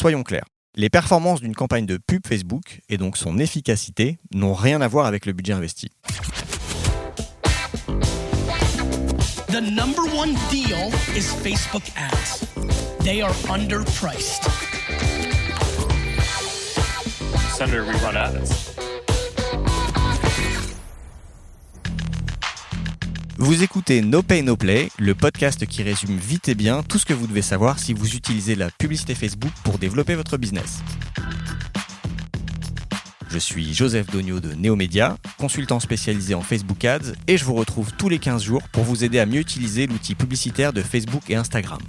Soyons clairs. Les performances d'une campagne de pub Facebook et donc son efficacité n'ont rien à voir avec le budget investi. The number one deal is Facebook ads. They are underpriced. Senator, we run ads. Vous écoutez No Pay No Play, le podcast qui résume vite et bien tout ce que vous devez savoir si vous utilisez la publicité Facebook pour développer votre business. Je suis Joseph Dogno de Neomédia, consultant spécialisé en Facebook Ads, et je vous retrouve tous les 15 jours pour vous aider à mieux utiliser l'outil publicitaire de Facebook et Instagram.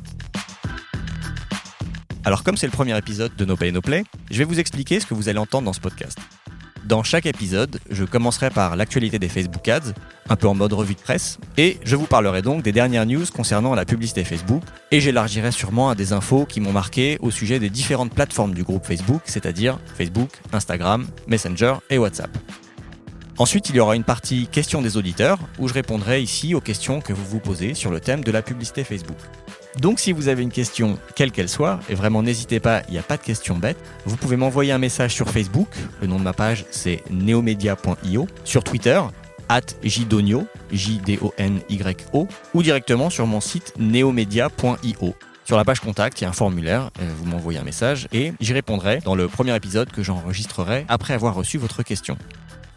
Alors comme c'est le premier épisode de No Pay No Play, je vais vous expliquer ce que vous allez entendre dans ce podcast. Dans chaque épisode, je commencerai par l'actualité des Facebook Ads, un peu en mode revue de presse, et je vous parlerai donc des dernières news concernant la publicité Facebook, et j'élargirai sûrement à des infos qui m'ont marqué au sujet des différentes plateformes du groupe Facebook, c'est-à-dire Facebook, Instagram, Messenger et WhatsApp. Ensuite, il y aura une partie questions des auditeurs, où je répondrai ici aux questions que vous vous posez sur le thème de la publicité Facebook. Donc si vous avez une question, quelle qu'elle soit, et vraiment n'hésitez pas, il n'y a pas de question bête, vous pouvez m'envoyer un message sur Facebook, le nom de ma page c'est neomedia.io, sur Twitter, at jdonio, J-D-O-N-Y-O, ou directement sur mon site neomedia.io. Sur la page contact, il y a un formulaire, euh, vous m'envoyez un message et j'y répondrai dans le premier épisode que j'enregistrerai après avoir reçu votre question.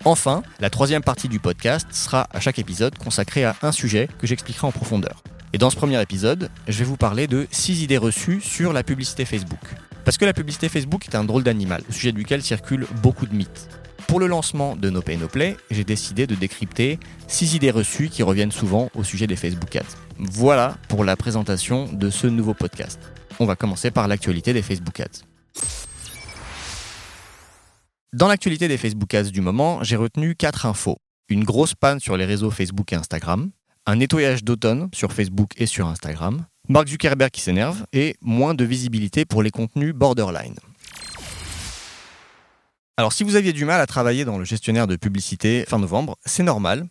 Enfin, la troisième partie du podcast sera à chaque épisode consacrée à un sujet que j'expliquerai en profondeur. Et dans ce premier épisode, je vais vous parler de 6 idées reçues sur la publicité Facebook. Parce que la publicité Facebook est un drôle d'animal, au sujet duquel circulent beaucoup de mythes. Pour le lancement de No Pay j'ai décidé de décrypter 6 idées reçues qui reviennent souvent au sujet des Facebook Ads. Voilà pour la présentation de ce nouveau podcast. On va commencer par l'actualité des Facebook Ads. Dans l'actualité des Facebook Ads du moment, j'ai retenu 4 infos. Une grosse panne sur les réseaux Facebook et Instagram, un nettoyage d'automne sur Facebook et sur Instagram, Mark Zuckerberg qui s'énerve et moins de visibilité pour les contenus borderline. Alors si vous aviez du mal à travailler dans le gestionnaire de publicité fin novembre, c'est normal.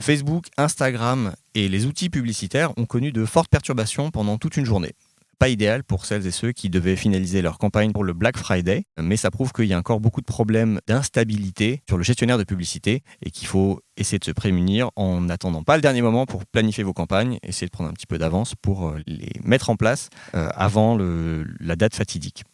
Facebook, Instagram et les outils publicitaires ont connu de fortes perturbations pendant toute une journée pas idéal pour celles et ceux qui devaient finaliser leur campagne pour le Black Friday, mais ça prouve qu'il y a encore beaucoup de problèmes d'instabilité sur le gestionnaire de publicité et qu'il faut essayer de se prémunir en n'attendant pas le dernier moment pour planifier vos campagnes, essayer de prendre un petit peu d'avance pour euh, les mettre en place euh, avant la date fatidique.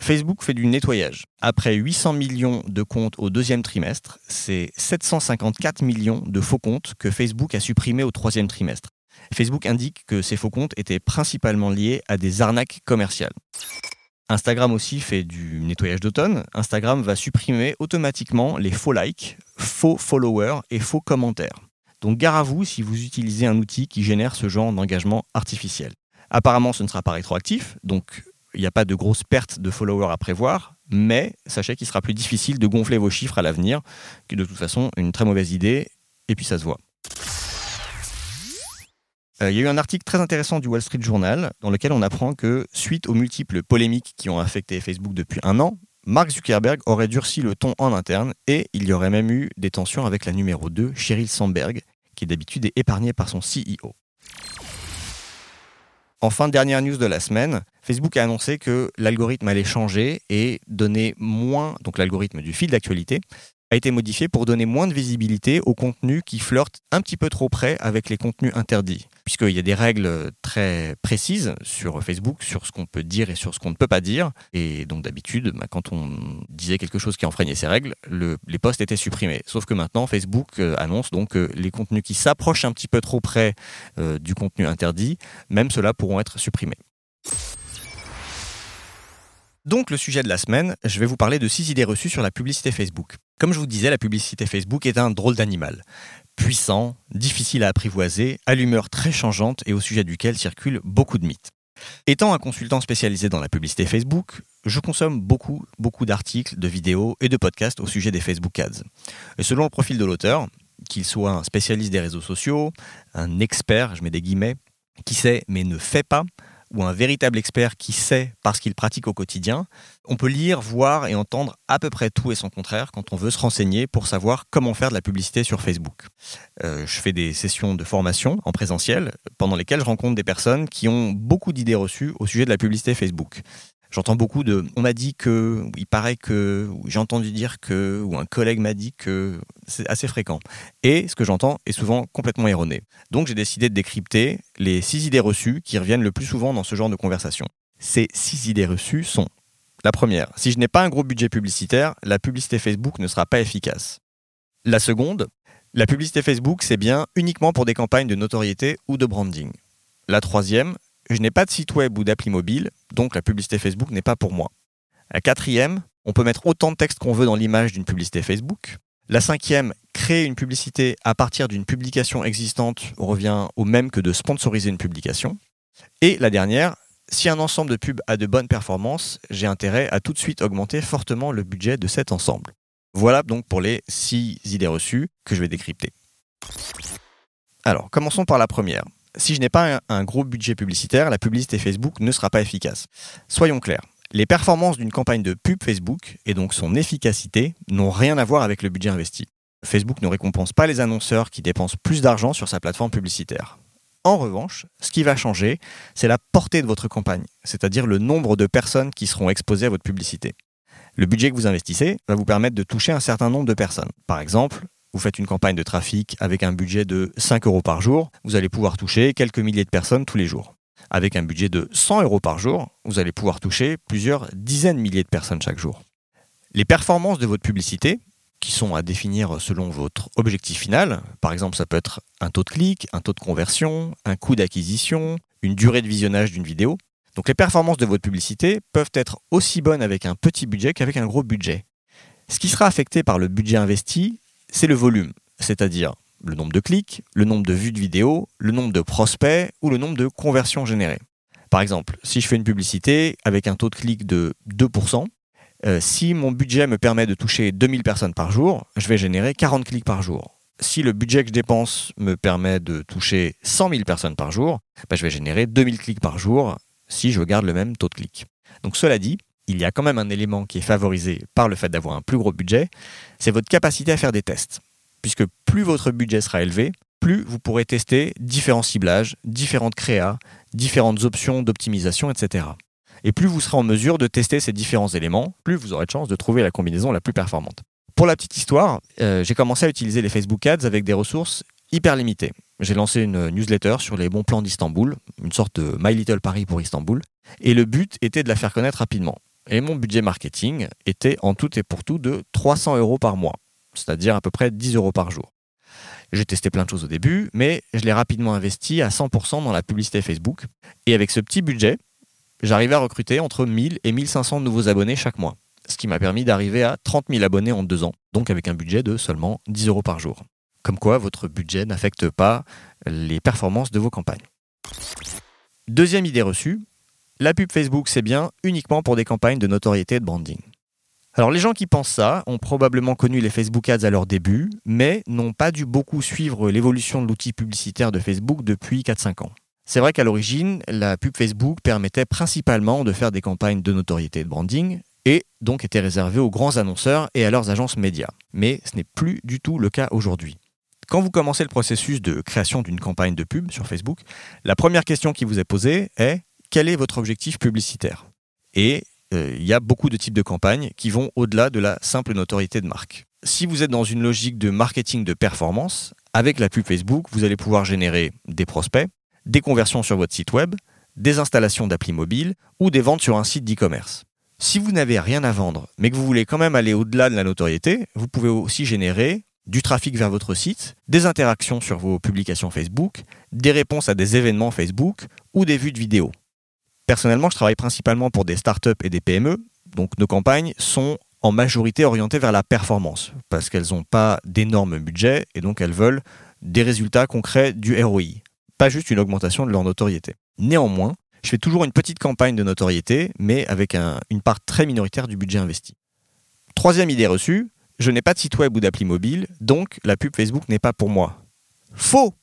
Facebook fait du nettoyage. Après 800 millions de comptes au deuxième trimestre, c'est 754 millions de faux comptes que Facebook a supprimés au troisième trimestre. Facebook indique que ces faux comptes étaient principalement liés à des arnaques commerciales. Instagram aussi fait du nettoyage d'automne. Instagram va supprimer automatiquement les faux likes, faux followers et faux commentaires. Donc gare à vous si vous utilisez un outil qui génère ce genre d'engagement artificiel. Apparemment, ce ne sera pas rétroactif, donc il n'y a pas de grosses pertes de followers à prévoir, mais sachez qu'il sera plus difficile de gonfler vos chiffres à l'avenir, que de toute façon, une très mauvaise idée, et puis ça se voit. Euh, il y a eu un article très intéressant du Wall Street Journal dans lequel on apprend que, suite aux multiples polémiques qui ont affecté Facebook depuis un an, Mark Zuckerberg aurait durci le ton en interne et il y aurait même eu des tensions avec la numéro 2, Sheryl Sandberg, qui d'habitude est épargnée par son CEO. Enfin, dernière news de la semaine, Facebook a annoncé que l'algorithme allait changer et donner moins, donc l'algorithme du fil d'actualité, a été modifié pour donner moins de visibilité aux contenus qui flirtent un petit peu trop près avec les contenus interdits. Puisqu'il y a des règles très précises sur Facebook, sur ce qu'on peut dire et sur ce qu'on ne peut pas dire. Et donc d'habitude, bah, quand on disait quelque chose qui enfreignait ces règles, les posts étaient supprimés. Sauf que maintenant, Facebook euh, annonce donc que les contenus qui s'approchent un petit peu trop près euh, du contenu interdit, même ceux-là pourront être supprimés. Donc le sujet de la semaine, je vais vous parler de 6 idées reçues sur la publicité Facebook. Comme je vous disais, la publicité Facebook est un drôle d'animal. Puissant, difficile à apprivoiser, à l'humeur très changeante et au sujet duquel circulent beaucoup de mythes. Étant un consultant spécialisé dans la publicité Facebook, je consomme beaucoup, beaucoup d'articles, de vidéos et de podcasts au sujet des Facebook Ads. Et selon le profil de l'auteur, qu'il soit un spécialiste des réseaux sociaux, un expert, je mets des guillemets, qui sait mais ne fait pas, ou un véritable expert qui sait parce qu'il pratique au quotidien, on peut lire, voir et entendre à peu près tout et son contraire quand on veut se renseigner pour savoir comment faire de la publicité sur Facebook. Euh, je fais des sessions de formation en présentiel pendant lesquelles je rencontre des personnes qui ont beaucoup d'idées reçues au sujet de la publicité Facebook. J'entends beaucoup de on m'a dit que, il paraît que, j'ai entendu dire que, ou un collègue m'a dit que. C'est assez fréquent. Et ce que j'entends est souvent complètement erroné. Donc j'ai décidé de décrypter les six idées reçues qui reviennent le plus souvent dans ce genre de conversation. Ces six idées reçues sont la première, si je n'ai pas un gros budget publicitaire, la publicité Facebook ne sera pas efficace. La seconde, la publicité Facebook, c'est bien uniquement pour des campagnes de notoriété ou de branding. La troisième, je n'ai pas de site web ou d'appli mobile, donc la publicité Facebook n'est pas pour moi. La quatrième, on peut mettre autant de texte qu'on veut dans l'image d'une publicité Facebook. La cinquième, créer une publicité à partir d'une publication existante revient au même que de sponsoriser une publication. Et la dernière, si un ensemble de pubs a de bonnes performances, j'ai intérêt à tout de suite augmenter fortement le budget de cet ensemble. Voilà donc pour les six idées reçues que je vais décrypter. Alors, commençons par la première si je n'ai pas un, gros budget publicitaire, la publicité Facebook ne sera pas efficace. Soyons clairs. Les performances d'une campagne de pub Facebook, et donc son efficacité, n'ont rien à voir avec le budget investi. Facebook ne récompense pas les annonceurs qui dépensent plus d'argent sur sa plateforme publicitaire. En revanche, ce qui va changer, c'est la portée de votre campagne, c'est-à-dire le nombre de personnes qui seront exposées à votre publicité. Le budget que vous investissez va vous permettre de toucher un certain nombre de personnes. Par exemple, vous faites une campagne de trafic avec un budget de 5 euros par jour, vous allez pouvoir toucher quelques milliers de personnes tous les jours. Avec un budget de 100 euros par jour, vous allez pouvoir toucher plusieurs dizaines de milliers de personnes chaque jour. Les performances de votre publicité, qui sont à définir selon votre objectif final, par exemple ça peut être un taux de clic, un taux de conversion, un coût d'acquisition, une durée de visionnage d'une vidéo. Donc les performances de votre publicité peuvent être aussi bonnes avec un petit budget qu'avec un gros budget. Ce qui sera affecté par le budget investi, c'est le volume, c'est-à-dire le nombre de clics, le nombre de vues de vidéos, le nombre de prospects ou le nombre de conversions générées. Par exemple, si je fais une publicité avec un taux de clic de 2%, euh, si mon budget me permet de toucher 2000 personnes par jour, je vais générer 40 clics par jour. Si le budget que je dépense me permet de toucher 100 000 personnes par jour, bah, je vais générer 2000 clics par jour si je garde le même taux de clic. Donc cela dit, il y a quand même un élément qui est favorisé par le fait d'avoir un plus gros budget, c'est votre capacité à faire des tests. Puisque plus votre budget sera élevé, plus vous pourrez tester différents ciblages, différentes créas, différentes options d'optimisation, etc. Et plus vous serez en mesure de tester ces différents éléments, plus vous aurez de chance de trouver la combinaison la plus performante. Pour la petite histoire, euh, j'ai commencé à utiliser les Facebook Ads avec des ressources hyper limitées. J'ai lancé une newsletter sur les bons plans d'Istanbul, une sorte de My Little Paris pour Istanbul, et le but était de la faire connaître rapidement. Et mon budget marketing était en tout et pour tout de 300 euros par mois, c'est-à-dire à peu près 10 euros par jour. J'ai testé plein de choses au début, mais je l'ai rapidement investi à 100% dans la publicité Facebook. Et avec ce petit budget, j'arrivais à recruter entre 1000 et 1500 nouveaux abonnés chaque mois, ce qui m'a permis d'arriver à 30 000 abonnés en deux ans, donc avec un budget de seulement 10 euros par jour. Comme quoi, votre budget n'affecte pas les performances de vos campagnes. Deuxième idée reçue, la pub Facebook, c'est bien uniquement pour des campagnes de notoriété et de branding. Alors les gens qui pensent ça ont probablement connu les Facebook Ads à leur début, mais n'ont pas dû beaucoup suivre l'évolution de l'outil publicitaire de Facebook depuis 4-5 ans. C'est vrai qu'à l'origine, la pub Facebook permettait principalement de faire des campagnes de notoriété et de branding, et donc était réservée aux grands annonceurs et à leurs agences médias. Mais ce n'est plus du tout le cas aujourd'hui. Quand vous commencez le processus de création d'une campagne de pub sur Facebook, la première question qui vous est posée est quel est votre objectif publicitaire? Et euh, il y a beaucoup de types de campagnes qui vont au-delà de la simple notoriété de marque. Si vous êtes dans une logique de marketing de performance, avec la pub Facebook, vous allez pouvoir générer des prospects, des conversions sur votre site web, des installations d'applis mobiles ou des ventes sur un site d'e-commerce. Si vous n'avez rien à vendre, mais que vous voulez quand même aller au-delà de la notoriété, vous pouvez aussi générer du trafic vers votre site, des interactions sur vos publications Facebook, des réponses à des événements Facebook ou des vues de vidéos. Personnellement, je travaille principalement pour des startups et des PME, donc nos campagnes sont en majorité orientées vers la performance, parce qu'elles n'ont pas d'énormes budgets et donc elles veulent des résultats concrets du ROI, pas juste une augmentation de leur notoriété. Néanmoins, je fais toujours une petite campagne de notoriété, mais avec une part très minoritaire du budget investi. Troisième idée reçue, je n'ai pas de site web ou d'appli mobile, donc la pub Facebook n'est pas pour moi. Faux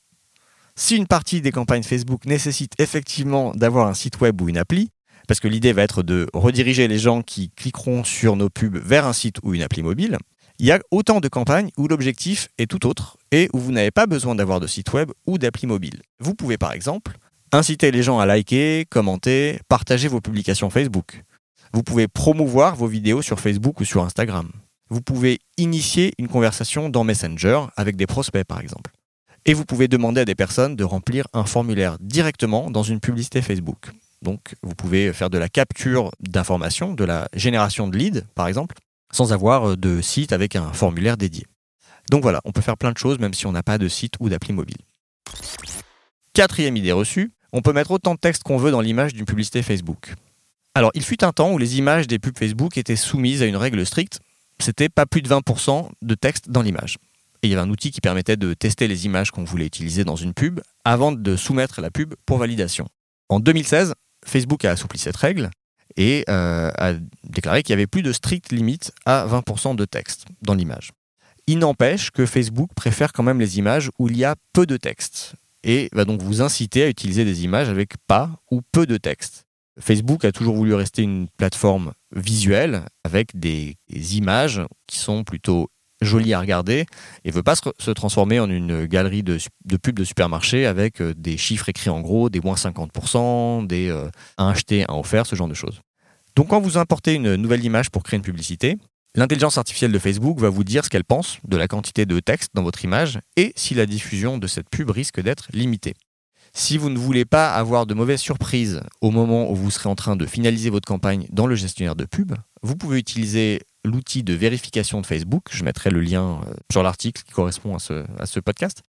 si une partie des campagnes Facebook nécessite effectivement d'avoir un site web ou une appli, parce que l'idée va être de rediriger les gens qui cliqueront sur nos pubs vers un site ou une appli mobile, il y a autant de campagnes où l'objectif est tout autre et où vous n'avez pas besoin d'avoir de site web ou d'appli mobile. Vous pouvez par exemple inciter les gens à liker, commenter, partager vos publications Facebook. Vous pouvez promouvoir vos vidéos sur Facebook ou sur Instagram. Vous pouvez initier une conversation dans Messenger avec des prospects par exemple. Et vous pouvez demander à des personnes de remplir un formulaire directement dans une publicité Facebook. Donc vous pouvez faire de la capture d'informations, de la génération de leads par exemple, sans avoir de site avec un formulaire dédié. Donc voilà, on peut faire plein de choses même si on n'a pas de site ou d'appli mobile. Quatrième idée reçue, on peut mettre autant de texte qu'on veut dans l'image d'une publicité Facebook. Alors, il fut un temps où les images des pubs Facebook étaient soumises à une règle stricte, c'était pas plus de 20% de texte dans l'image. Et il y avait un outil qui permettait de tester les images qu'on voulait utiliser dans une pub avant de soumettre la pub pour validation. En 2016, Facebook a assoupli cette règle et euh, a déclaré qu'il y avait plus de stricte limite à 20% de texte dans l'image. Il n'empêche que Facebook préfère quand même les images où il y a peu de texte et va donc vous inciter à utiliser des images avec pas ou peu de texte. Facebook a toujours voulu rester une plateforme visuelle avec des, images qui sont plutôt jolies à regarder et veut pas se, transformer en une galerie de, pubs de supermarché avec euh, des chiffres écrits en gros, des moins 50%, des euh, un acheté, un offert, ce genre de choses. Donc quand vous importez une nouvelle image pour créer une publicité, L'intelligence artificielle de Facebook va vous dire ce qu'elle pense de la quantité de texte dans votre image et si la diffusion de cette pub risque d'être limitée. Si vous ne voulez pas avoir de mauvaises surprises au moment où vous serez en train de finaliser votre campagne dans le gestionnaire de pub, vous pouvez utiliser l'outil de vérification de Facebook. Je mettrai le lien euh, sur l'article qui correspond à ce, podcast.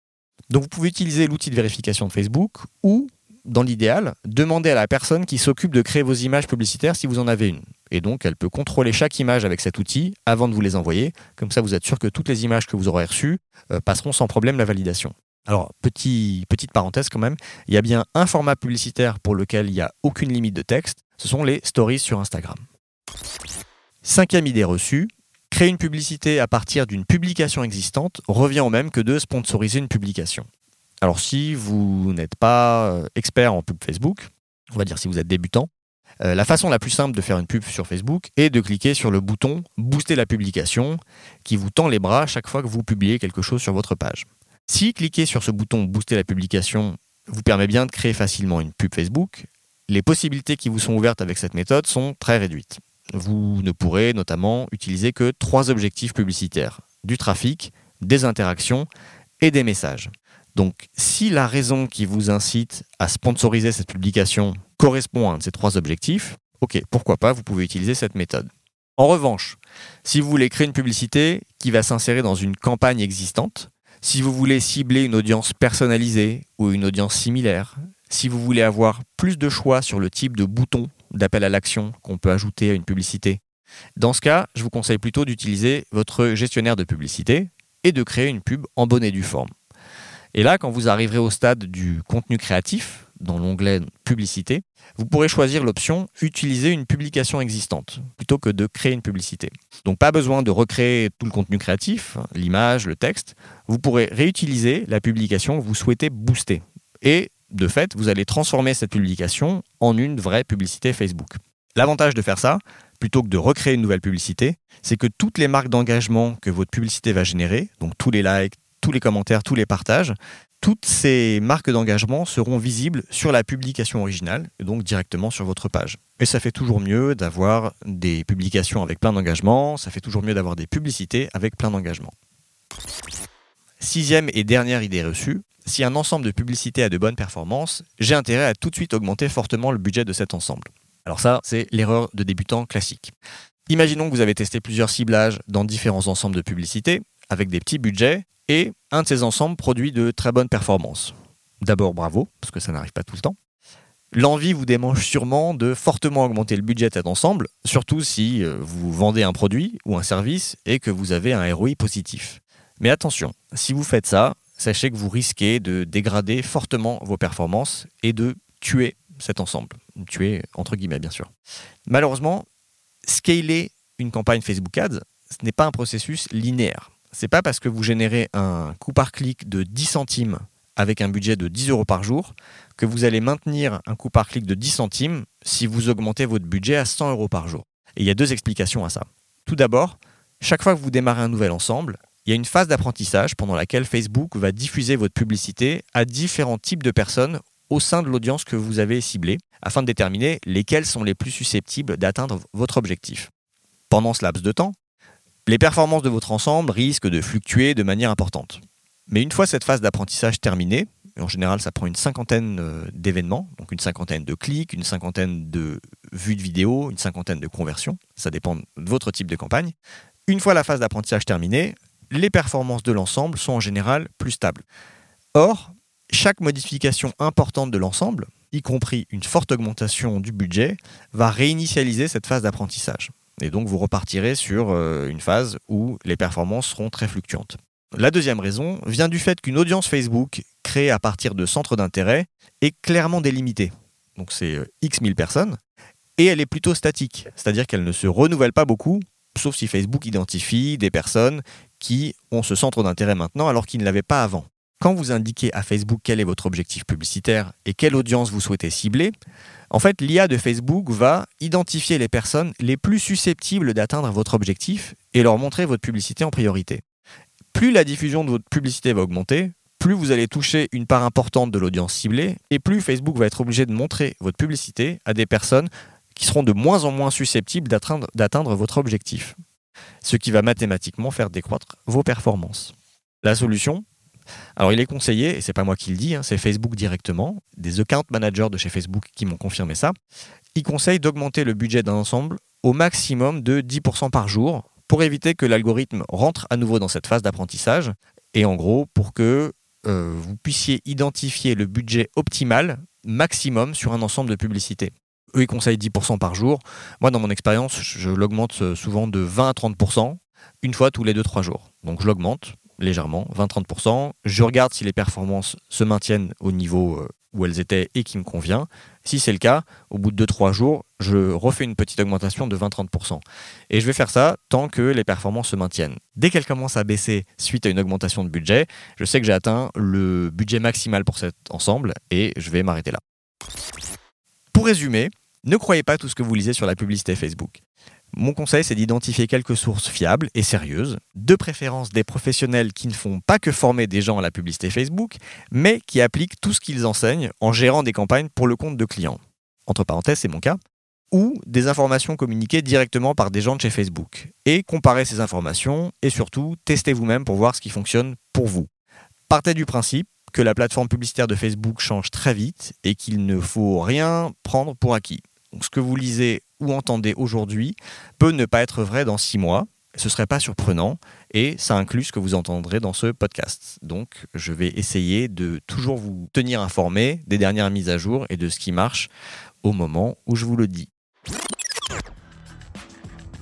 Donc vous pouvez utiliser l'outil de vérification de Facebook ou dans l'idéal, demandez à la personne qui s'occupe de créer vos images publicitaires si vous en avez une. Et donc, elle peut contrôler chaque image avec cet outil avant de vous les envoyer. Comme ça, vous êtes sûr que toutes les images que vous aurez reçues euh, passeront sans problème la validation. Alors, petite parenthèse quand même, il y a bien un format publicitaire pour lequel il n'y a aucune limite de texte. Ce sont les stories sur Instagram. Cinquième idée reçue, créer une publicité à partir d'une publication existante revient au même que de sponsoriser une publication. Alors si vous n'êtes pas euh, expert en pub Facebook, on va dire si vous êtes débutant, euh, la façon la plus simple de faire une pub sur Facebook est de cliquer sur le bouton Booster la publication qui vous tend les bras chaque fois que vous publiez quelque chose sur votre page. Si cliquer sur ce bouton Booster la publication vous permet bien de créer facilement une pub Facebook, les possibilités qui vous sont ouvertes avec cette méthode sont très réduites. Vous ne pourrez notamment utiliser que trois objectifs publicitaires du trafic, des interactions et des messages. Donc, si la raison qui vous incite à sponsoriser cette publication correspond à un de ces trois objectifs, ok, pourquoi pas, vous pouvez utiliser cette méthode. En revanche, si vous voulez créer une publicité qui va s'insérer dans une campagne existante, si vous voulez cibler une audience personnalisée ou une audience similaire, si vous voulez avoir plus de choix sur le type de bouton d'appel à l'action qu'on peut ajouter à une publicité, dans ce cas, je vous conseille plutôt d'utiliser votre gestionnaire de publicité et de créer une pub en bonne et due forme. Et là, quand vous arriverez au stade du contenu créatif, dans l'onglet Publicité, vous pourrez choisir l'option Utiliser une publication existante plutôt que de créer une publicité. Donc pas besoin de recréer tout le contenu créatif, l'image, le texte. Vous pourrez réutiliser la publication que vous souhaitez booster. Et de fait, vous allez transformer cette publication en une vraie publicité Facebook. L'avantage de faire ça, plutôt que de recréer une nouvelle publicité, c'est que toutes les marques d'engagement que votre publicité va générer, donc tous les likes, tous les commentaires, tous les partages, toutes ces marques d'engagement seront visibles sur la publication originale, donc directement sur votre page. Et ça fait toujours mieux d'avoir des publications avec plein d'engagement, ça fait toujours mieux d'avoir des publicités avec plein d'engagement. Sixième et dernière idée reçue, si un ensemble de publicités a de bonnes performances, j'ai intérêt à tout de suite augmenter fortement le budget de cet ensemble. Alors ça, c'est l'erreur de débutant classique. Imaginons que vous avez testé plusieurs ciblages dans différents ensembles de publicités, avec des petits budgets, et un de ces ensembles produit de très bonnes performances. D'abord bravo, parce que ça n'arrive pas tout le temps. L'envie vous démange sûrement de fortement augmenter le budget de cet ensemble, surtout si euh, vous vendez un produit ou un service et que vous avez un ROI positif. Mais attention, si vous faites ça, sachez que vous risquez de dégrader fortement vos performances et de tuer cet ensemble. Tuer entre guillemets bien sûr. Malheureusement, scaler une campagne Facebook Ads, ce n'est pas un processus linéaire c'est pas parce que vous générez un coût par clic de 10 centimes avec un budget de 10 euros par jour que vous allez maintenir un coût par clic de 10 centimes si vous augmentez votre budget à 100 euros par jour. Et il y a deux explications à ça. Tout d'abord, chaque fois que vous démarrez un nouvel ensemble, il y a une phase d'apprentissage pendant laquelle Facebook va diffuser votre publicité à différents types de personnes au sein de l'audience que vous avez ciblée, afin de déterminer lesquels sont les plus susceptibles d'atteindre votre objectif. Pendant ce laps de temps, les performances de votre ensemble risquent de fluctuer de manière importante. Mais une fois cette phase d'apprentissage terminée, en général ça prend une cinquantaine euh, d'événements, donc une cinquantaine de clics, une cinquantaine de vues de vidéos, une cinquantaine de conversions, ça dépend de votre type de campagne. Une fois la phase d'apprentissage terminée, les performances de l'ensemble sont en général plus stables. Or, chaque modification importante de l'ensemble, y compris une forte augmentation du budget, va réinitialiser cette phase d'apprentissage. Et donc vous repartirez sur euh, une phase où les performances seront très fluctuantes. La deuxième raison vient du fait qu'une audience Facebook créée à partir de centres d'intérêt est clairement délimitée. Donc c'est euh, X mille personnes. Et elle est plutôt statique, c'est-à-dire qu'elle ne se renouvelle pas beaucoup, sauf si Facebook identifie des personnes qui ont ce centre d'intérêt maintenant alors qu'ils ne l'avaient pas avant. Quand vous indiquez à Facebook quel est votre objectif publicitaire et quelle audience vous souhaitez cibler, en fait, l'IA de Facebook va identifier les personnes les plus susceptibles d'atteindre votre objectif et leur montrer votre publicité en priorité. Plus la diffusion de votre publicité va augmenter, plus vous allez toucher une part importante de l'audience ciblée et plus Facebook va être obligé de montrer votre publicité à des personnes qui seront de moins en moins susceptibles d'atteindre votre objectif. Ce qui va mathématiquement faire décroître vos performances. La solution, alors il est conseillé, et c'est pas moi qui le dis, hein, c'est Facebook directement, des account managers de chez Facebook qui m'ont confirmé ça, ils conseillent d'augmenter le budget d'un ensemble au maximum de 10% par jour pour éviter que l'algorithme rentre à nouveau dans cette phase d'apprentissage et en gros pour que euh, vous puissiez identifier le budget optimal maximum sur un ensemble de publicités. Eux, ils conseillent 10% par jour. Moi, dans mon expérience, je l'augmente souvent de 20 à 30%, une fois tous les 2-3 jours. Donc je l'augmente légèrement, 20-30%. Je regarde si les performances se maintiennent au niveau euh, où elles étaient et qui me convient. Si c'est le cas, au bout de 2-3 jours, je refais une petite augmentation de 20-30%. Et je vais faire ça tant que les performances se maintiennent. Dès qu'elles commencent à baisser suite à une augmentation de budget, je sais que j'ai atteint le budget maximal pour cet ensemble et je vais m'arrêter là. Pour résumer, ne croyez pas tout ce que vous lisez sur la publicité Facebook. Mon conseil, c'est d'identifier quelques sources fiables et sérieuses, de préférence des professionnels qui ne font pas que former des gens à la publicité Facebook, mais qui appliquent tout ce qu'ils enseignent en gérant des campagnes pour le compte de clients. Entre parenthèses, c'est mon cas. Ou des informations communiquées directement par des gens de chez Facebook. Et comparez ces informations et surtout, testez vous-même pour voir ce qui fonctionne pour vous. Partez du principe que la plateforme publicitaire de Facebook change très vite et qu'il ne faut rien prendre pour acquis. Donc, ce que vous lisez ou entendez aujourd'hui peut ne pas être vrai dans six mois. Ce ne serait pas surprenant et ça inclut ce que vous entendrez dans ce podcast. Donc je vais essayer de toujours vous tenir informé des dernières mises à jour et de ce qui marche au moment où je vous le dis.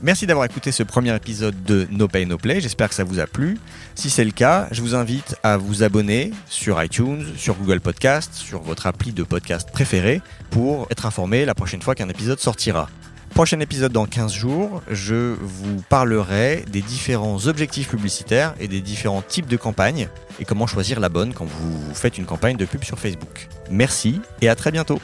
Merci d'avoir écouté ce premier épisode de No Pay No Play, j'espère que ça vous a plu. Si c'est le cas, je vous invite à vous abonner sur iTunes, sur Google Podcast, sur votre appli de podcast préféré pour être informé la prochaine fois qu'un épisode sortira. Prochain épisode dans 15 jours, je vous parlerai des différents objectifs publicitaires et des différents types de campagnes et comment choisir la bonne quand vous faites une campagne de pub sur Facebook. Merci et à très bientôt.